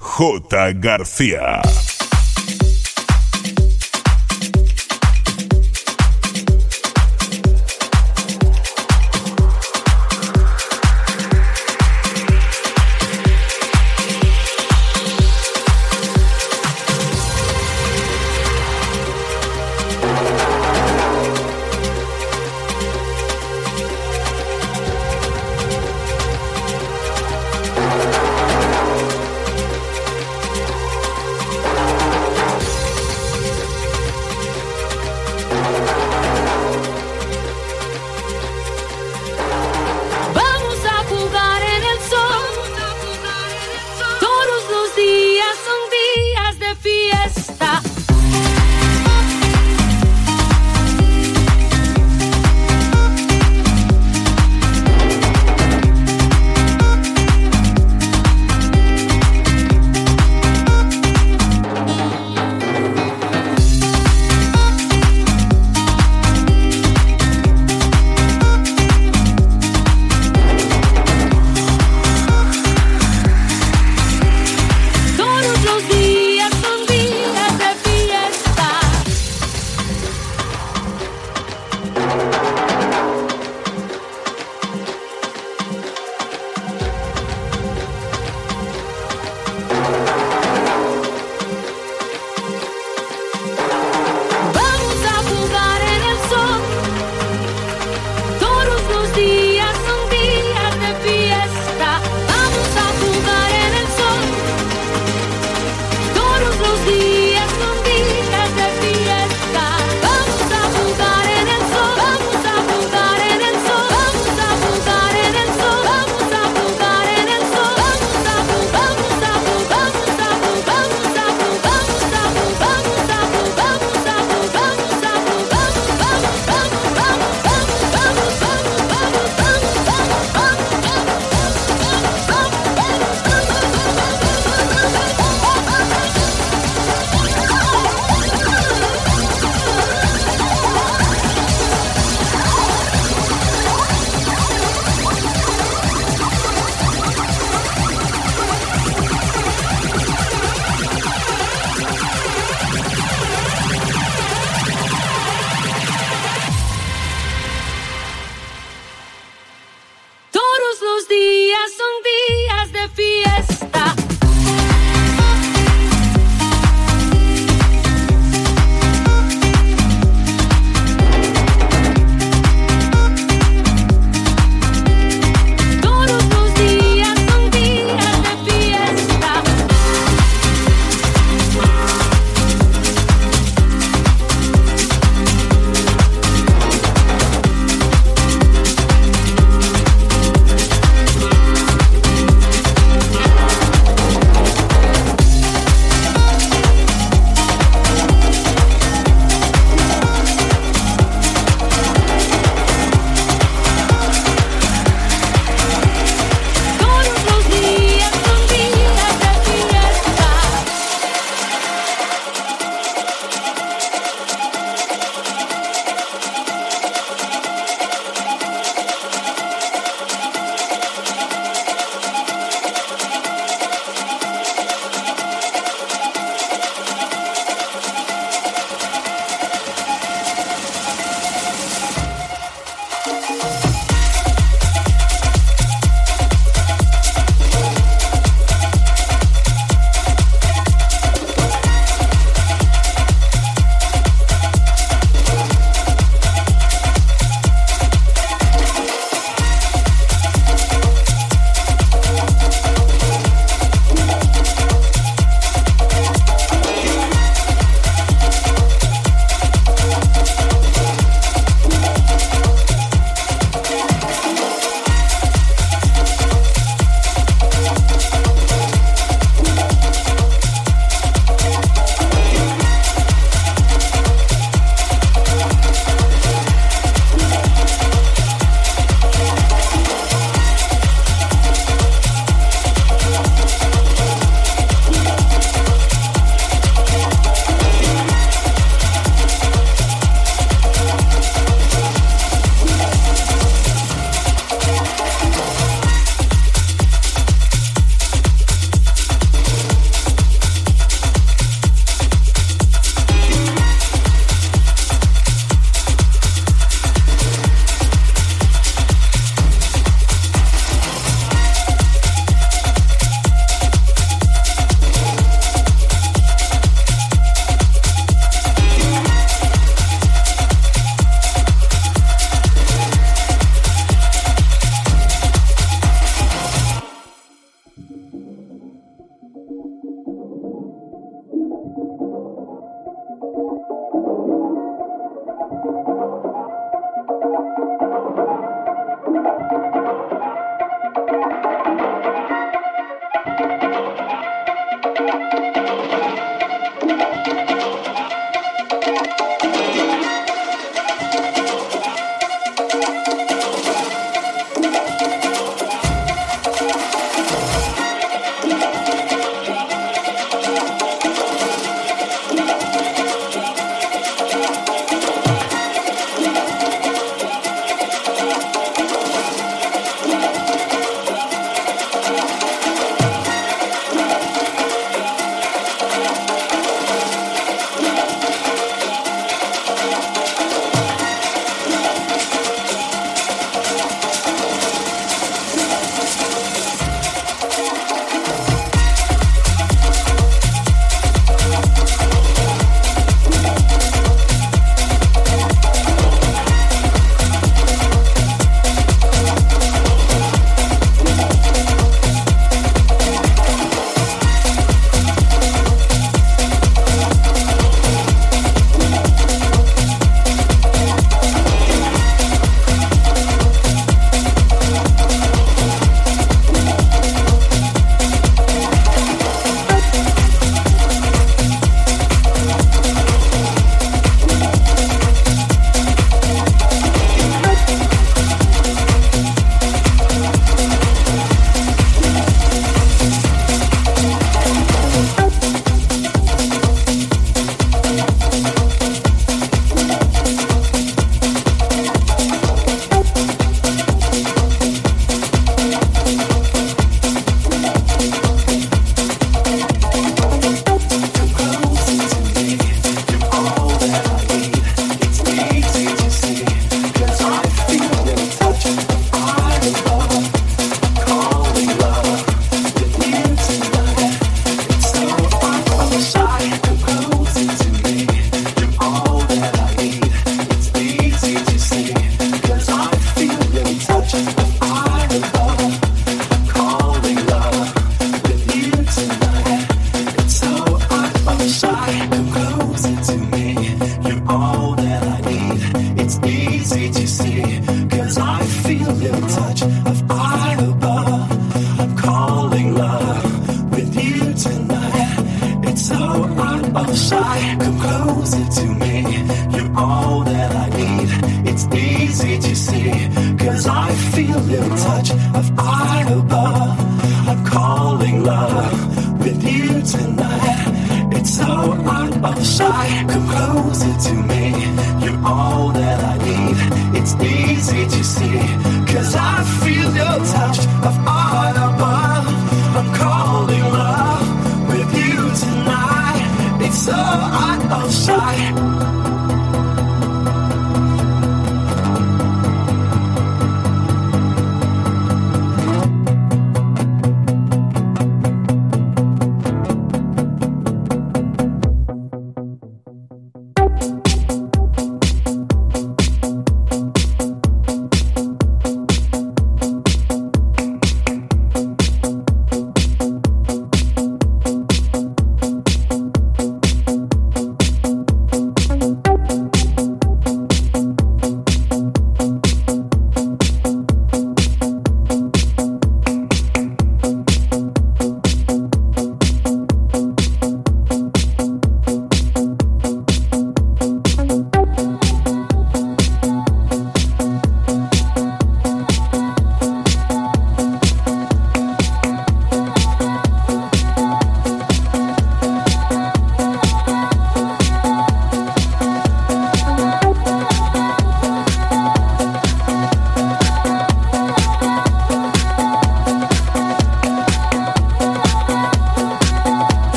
J. García.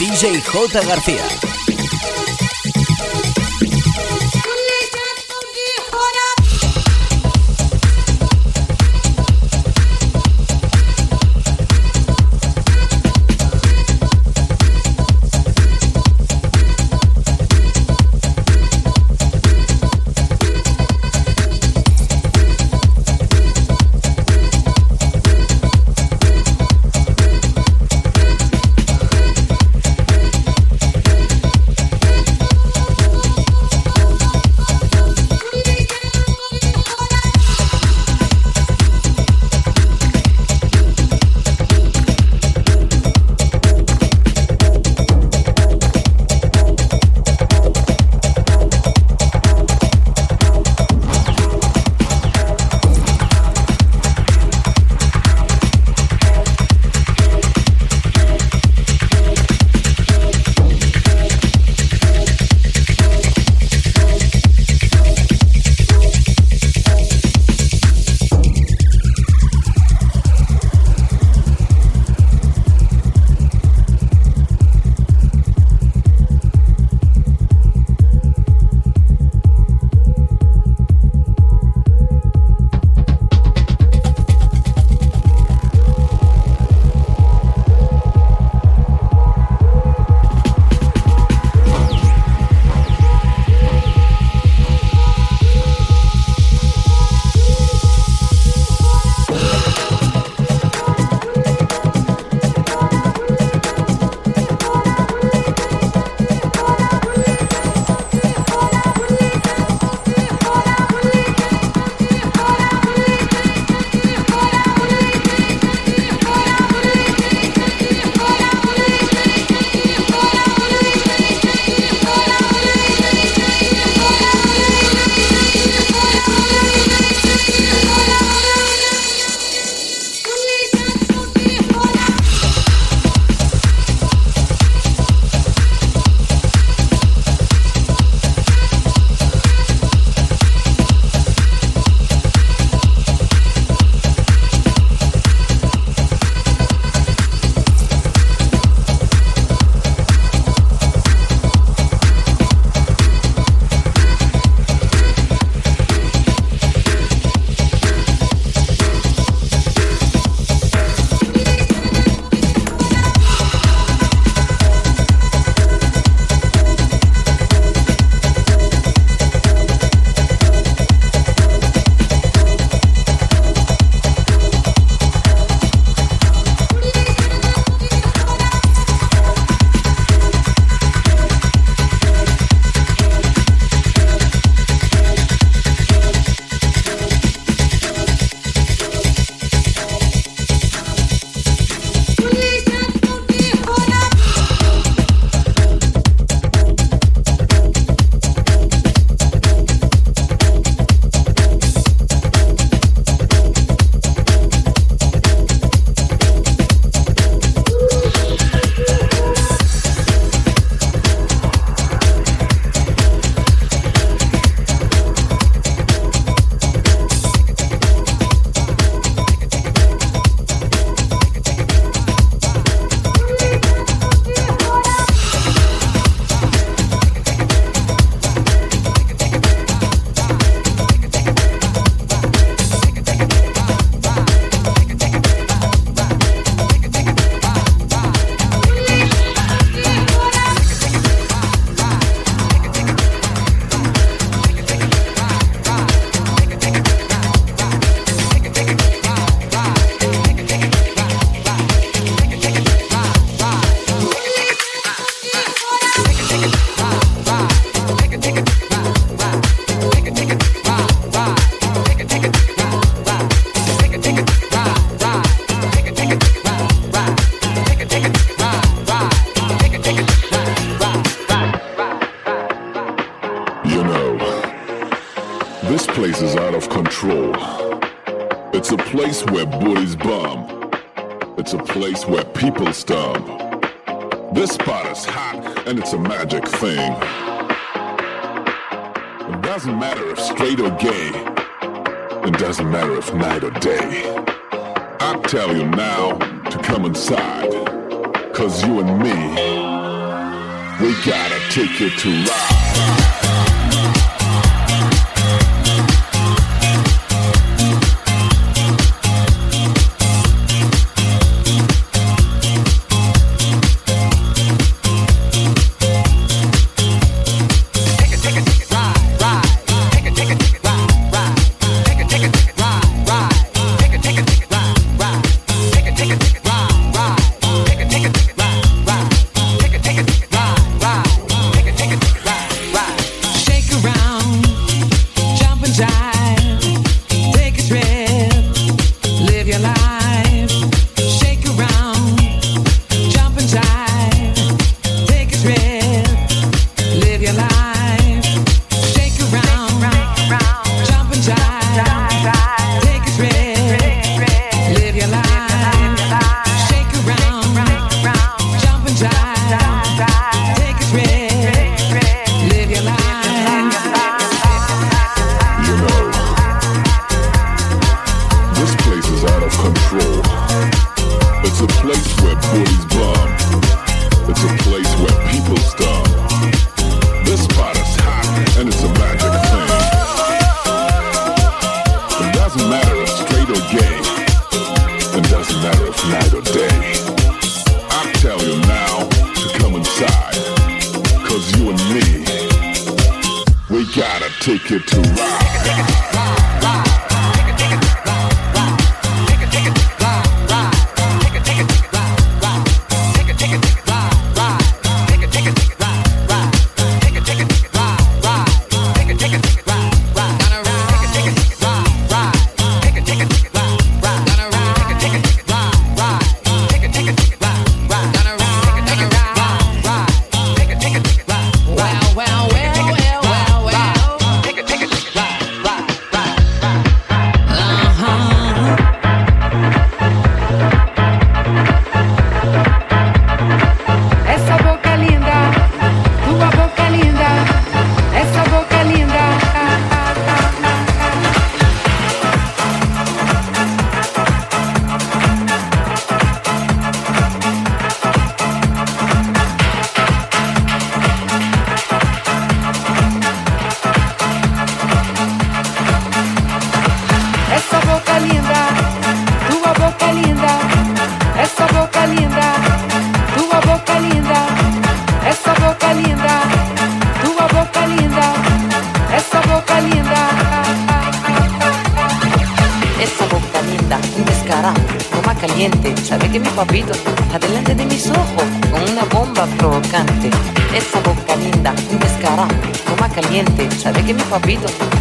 DJ J. García.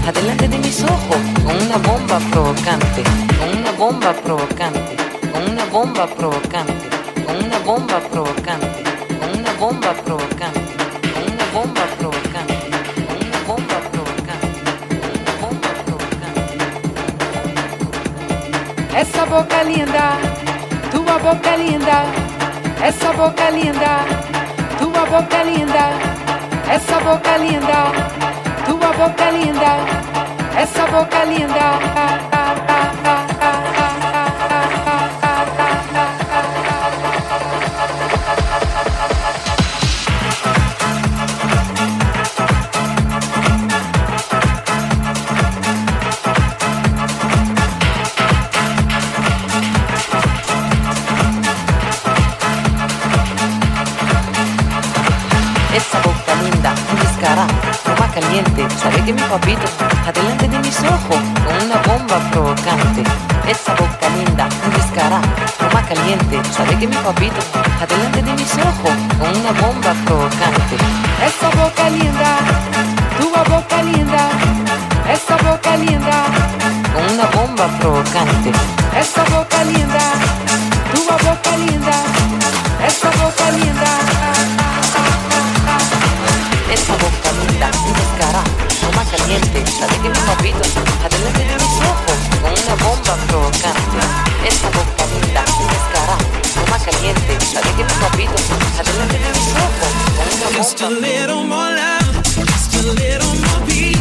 adelante de mis ojos, con una bomba provocante, con una bomba provocante, con una bomba provocante, con una bomba provocante, con una bomba provocante, con una bomba provocante. esa boca linda, tua boca linda, esa boca linda, tua boca linda, esa boca linda. Essa boca é linda, essa boca é linda. Sabe que mi papito está delante de mis ojos con una bomba provocante. Esa boca linda, un descarado, toma caliente. Sabe que mi papito está delante de mis ojos con una bomba provocante. Esa boca linda, tu boca linda, esa boca linda, con una bomba provocante. Esa boca linda, tu boca linda, esa boca linda. Esa boca linda, descarada, no más caliente, la de que mi papito, adelante de mis ojos, con una bomba provocante. Esa boca linda, descarada, no más caliente, la de que mi papito, adelante de mis ojos, con una bomba provocante. Just a little more love, just a little more peace.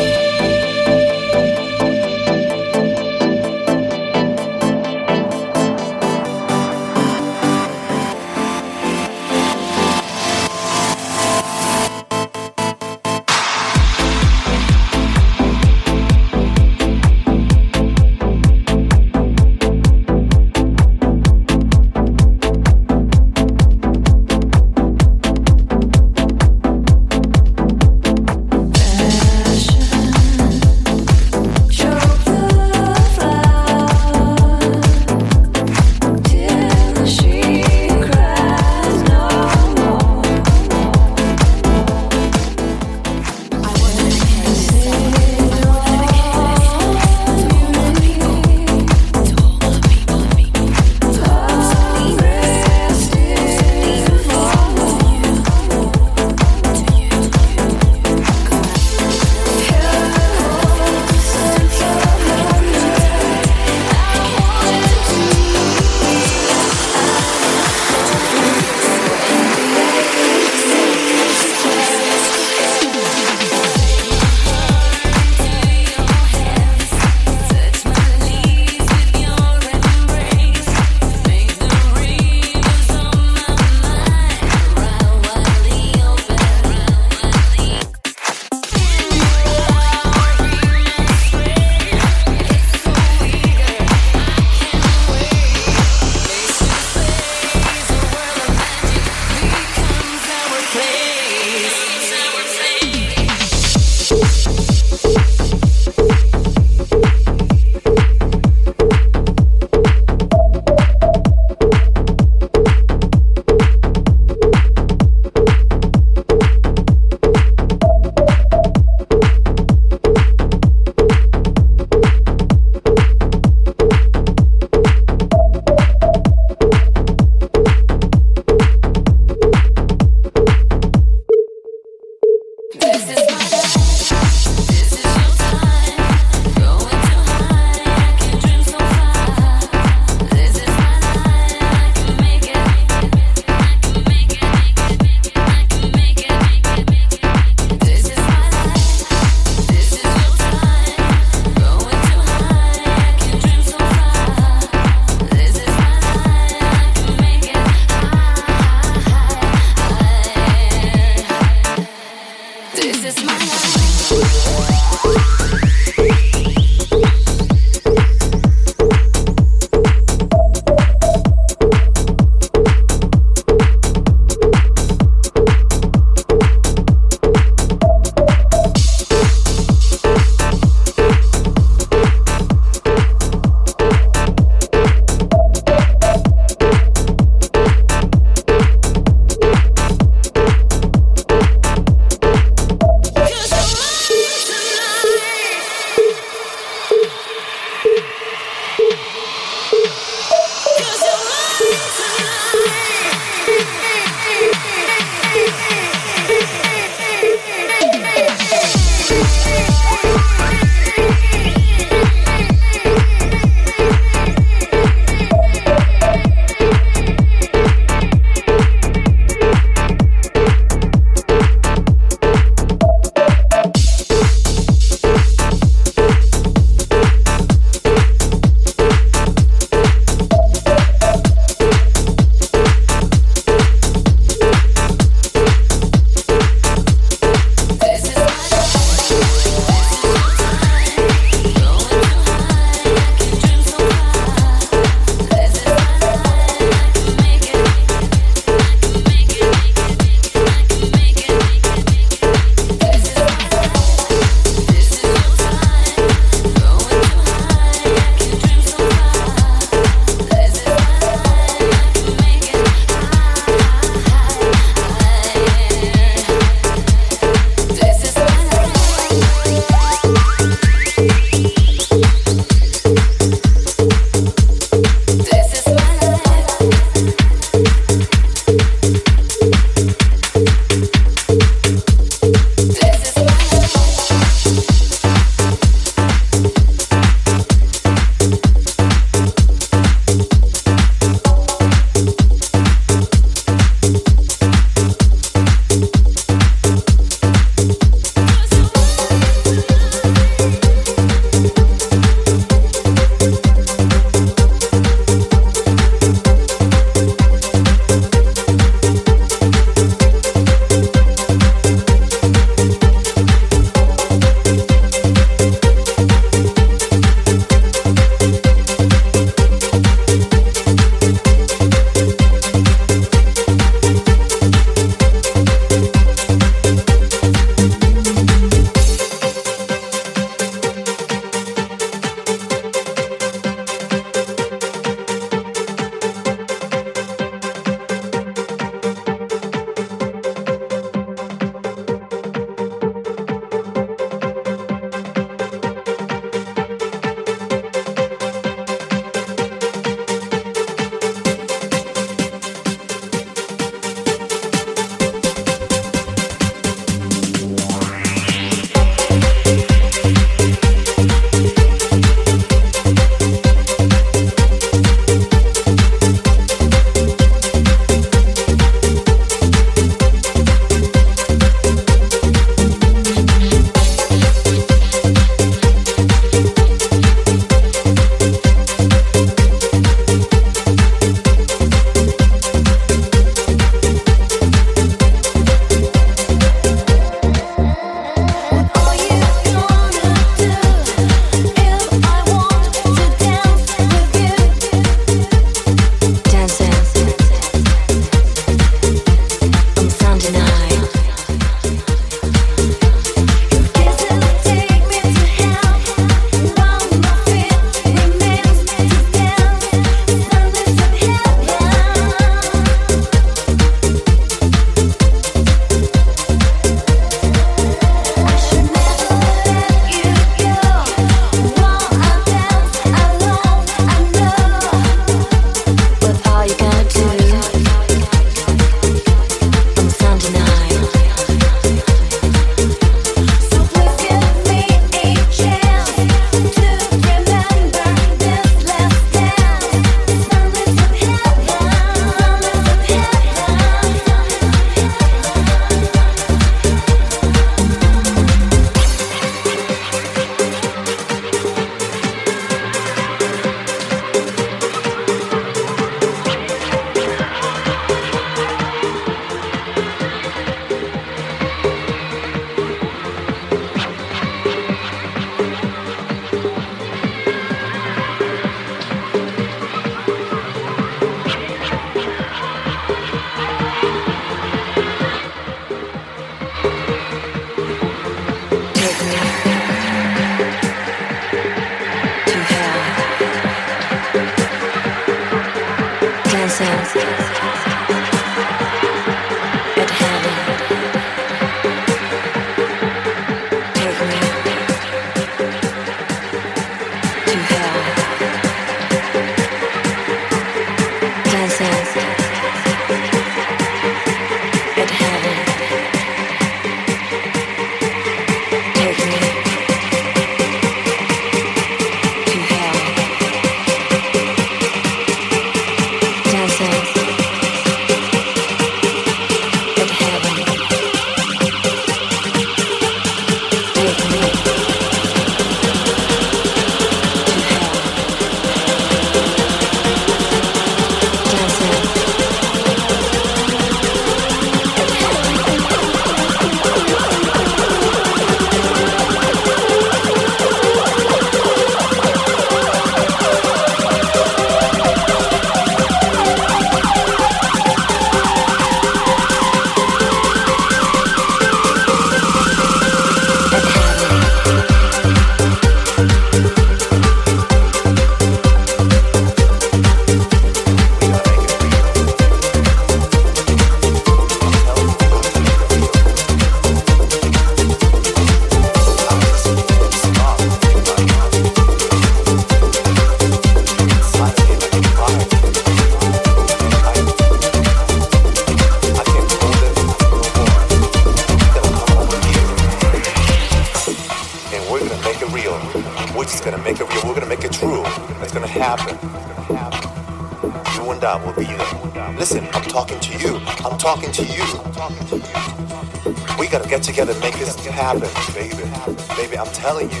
telling you,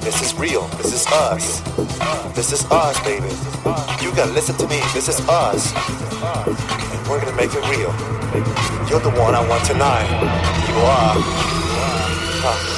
this is real. This is us. This is us, baby. You gotta listen to me. This is us. And we're gonna make it real. You're the one I want tonight. You are. Huh.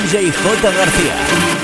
DJ J. García.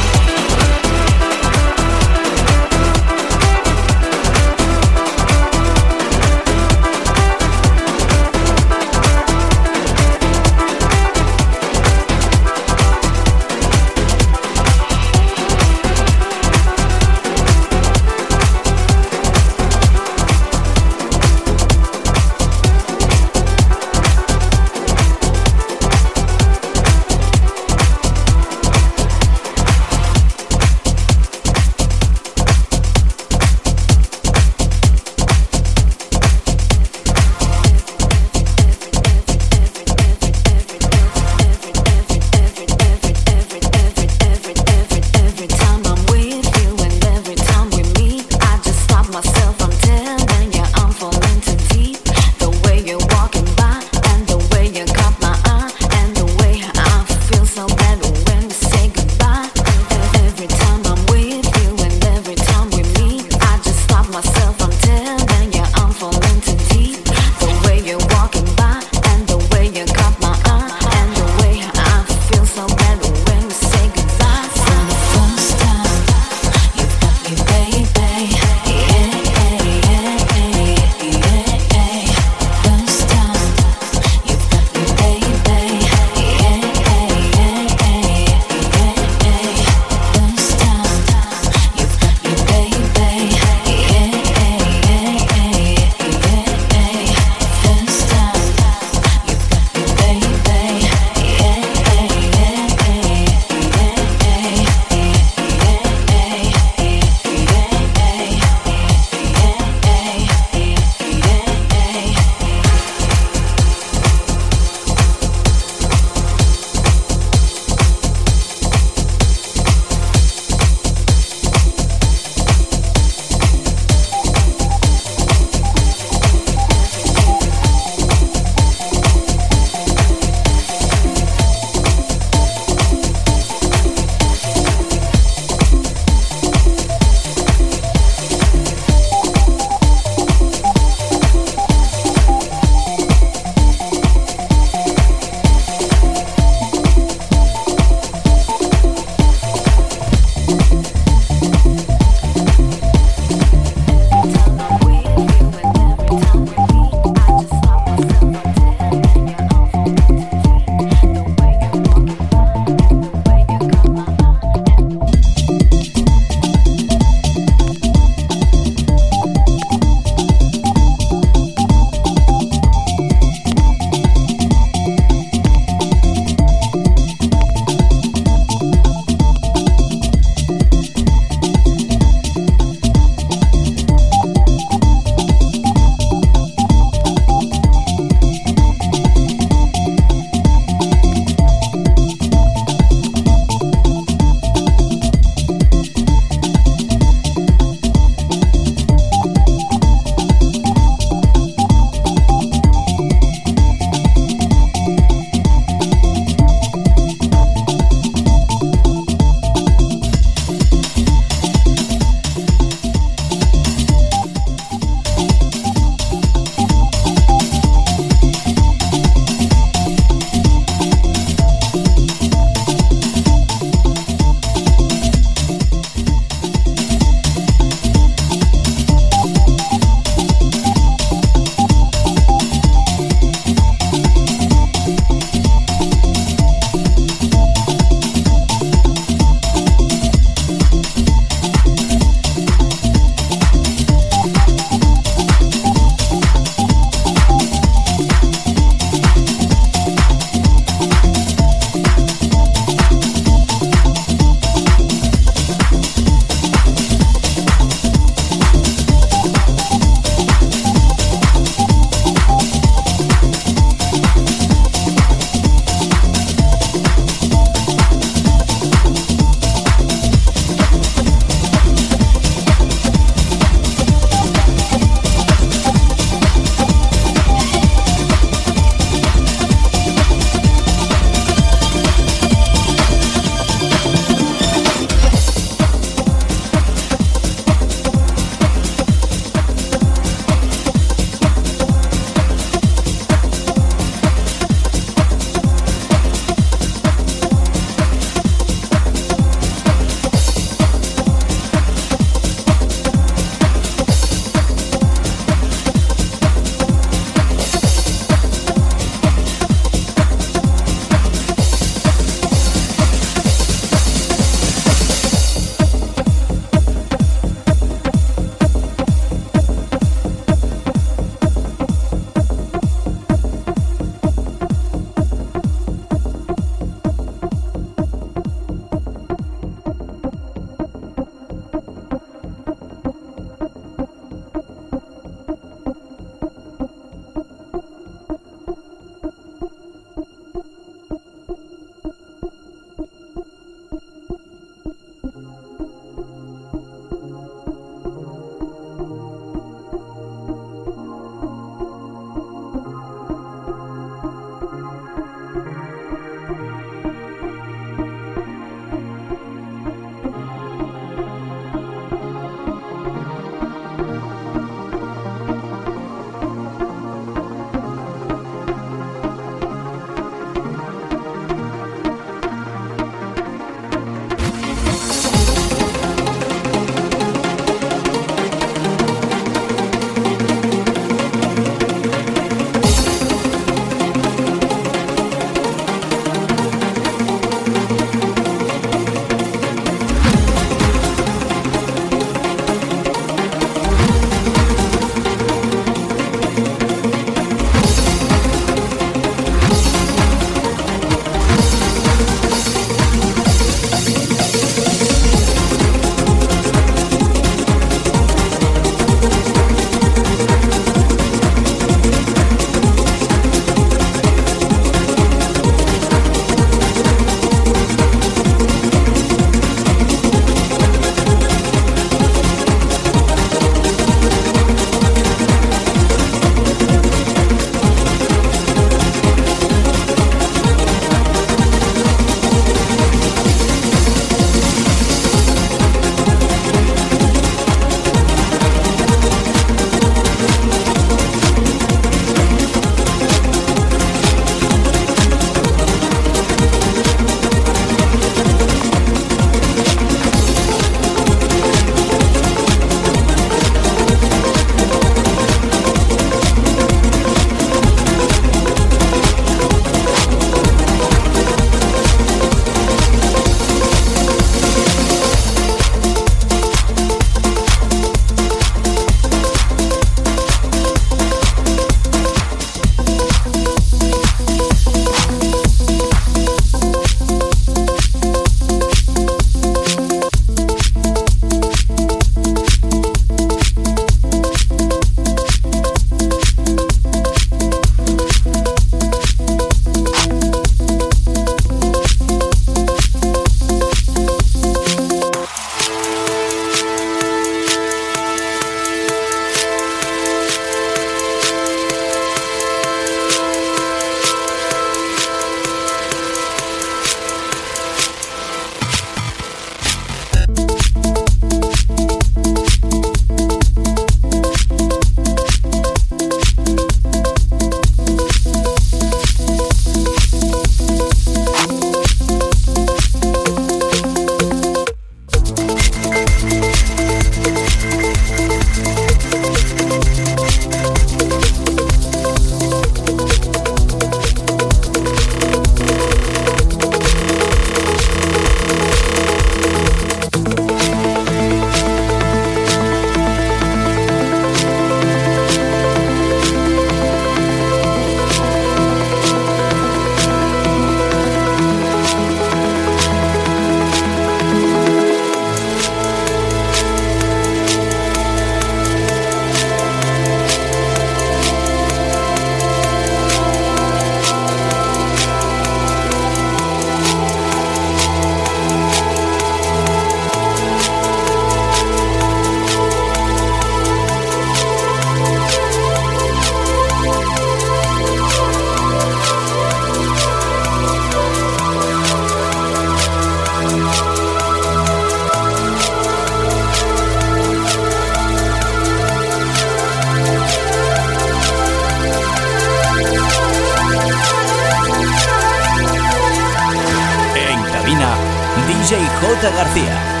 J. García.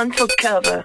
Run for cover.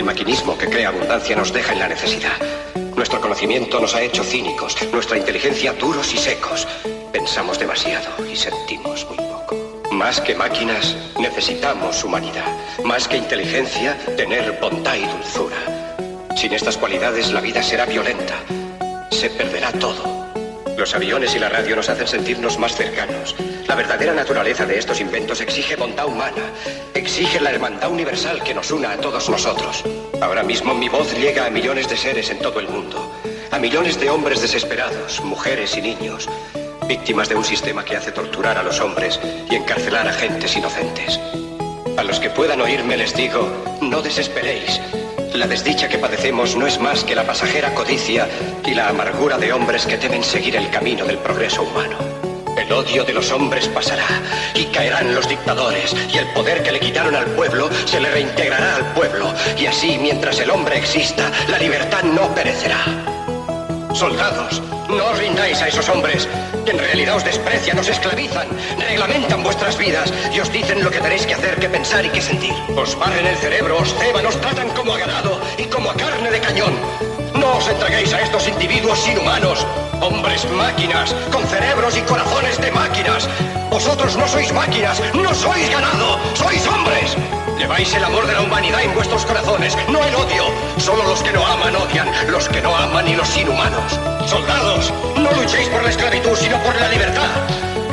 El maquinismo que crea abundancia nos deja en la necesidad. Nuestro conocimiento nos ha hecho cínicos, nuestra inteligencia duros y secos. Pensamos demasiado y sentimos muy poco. Más que máquinas, necesitamos humanidad. Más que inteligencia, tener bondad y dulzura. Sin estas cualidades, la vida será violenta. Se perderá todo. Los aviones y la radio nos hacen sentirnos más cercanos. La verdadera naturaleza de estos inventos exige bondad humana, exige la hermandad universal que nos una a todos nosotros. Ahora mismo mi voz llega a millones de seres en todo el mundo, a millones de hombres desesperados, mujeres y niños, víctimas de un sistema que hace torturar a los hombres y encarcelar a gentes inocentes. A los que puedan oírme les digo, no desesperéis. La desdicha que padecemos no es más que la pasajera codicia y la amargura de hombres que deben seguir el camino del progreso humano. El odio de los hombres pasará y caerán los dictadores y el poder que le quitaron al pueblo se le reintegrará al pueblo y así mientras el hombre exista la libertad no perecerá. Soldados, no os rindáis a esos hombres que en realidad os desprecian, os esclavizan, reglamentan vuestras vidas y os dicen lo que tenéis que hacer, que pensar y que sentir. Os barren el cerebro, os ceban, os tratan como a ganado y como a carne de cañón. No os entreguéis a estos individuos inhumanos, hombres máquinas, con cerebros y corazones de máquinas. Vosotros no sois máquinas, no sois ganado, sois hombres. Lleváis el amor de la humanidad en vuestros corazones, no el odio. Solo los que no aman odian, los que no aman y los inhumanos. Soldados, no luchéis por la esclavitud, sino por la libertad.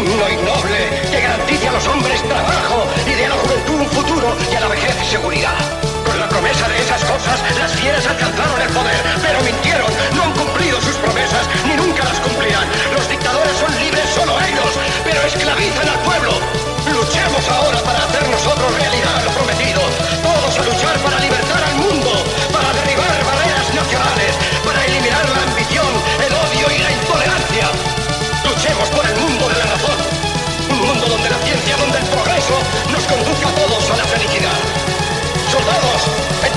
noble, que garantice a los hombres trabajo y de a la juventud un futuro y a la vejez seguridad. Con la promesa de esas cosas, las fieras alcanzaron el poder, pero mintieron, no han cumplido sus promesas, ni nunca las cumplirán. Los dictadores son libres solo ellos, pero esclavizan al pueblo. Luchemos ahora para hacer nosotros realidad lo prometido. Todos a luchar para libertar al mundo, para derribar barreras nacionales, para eliminar la ambición, Soldados,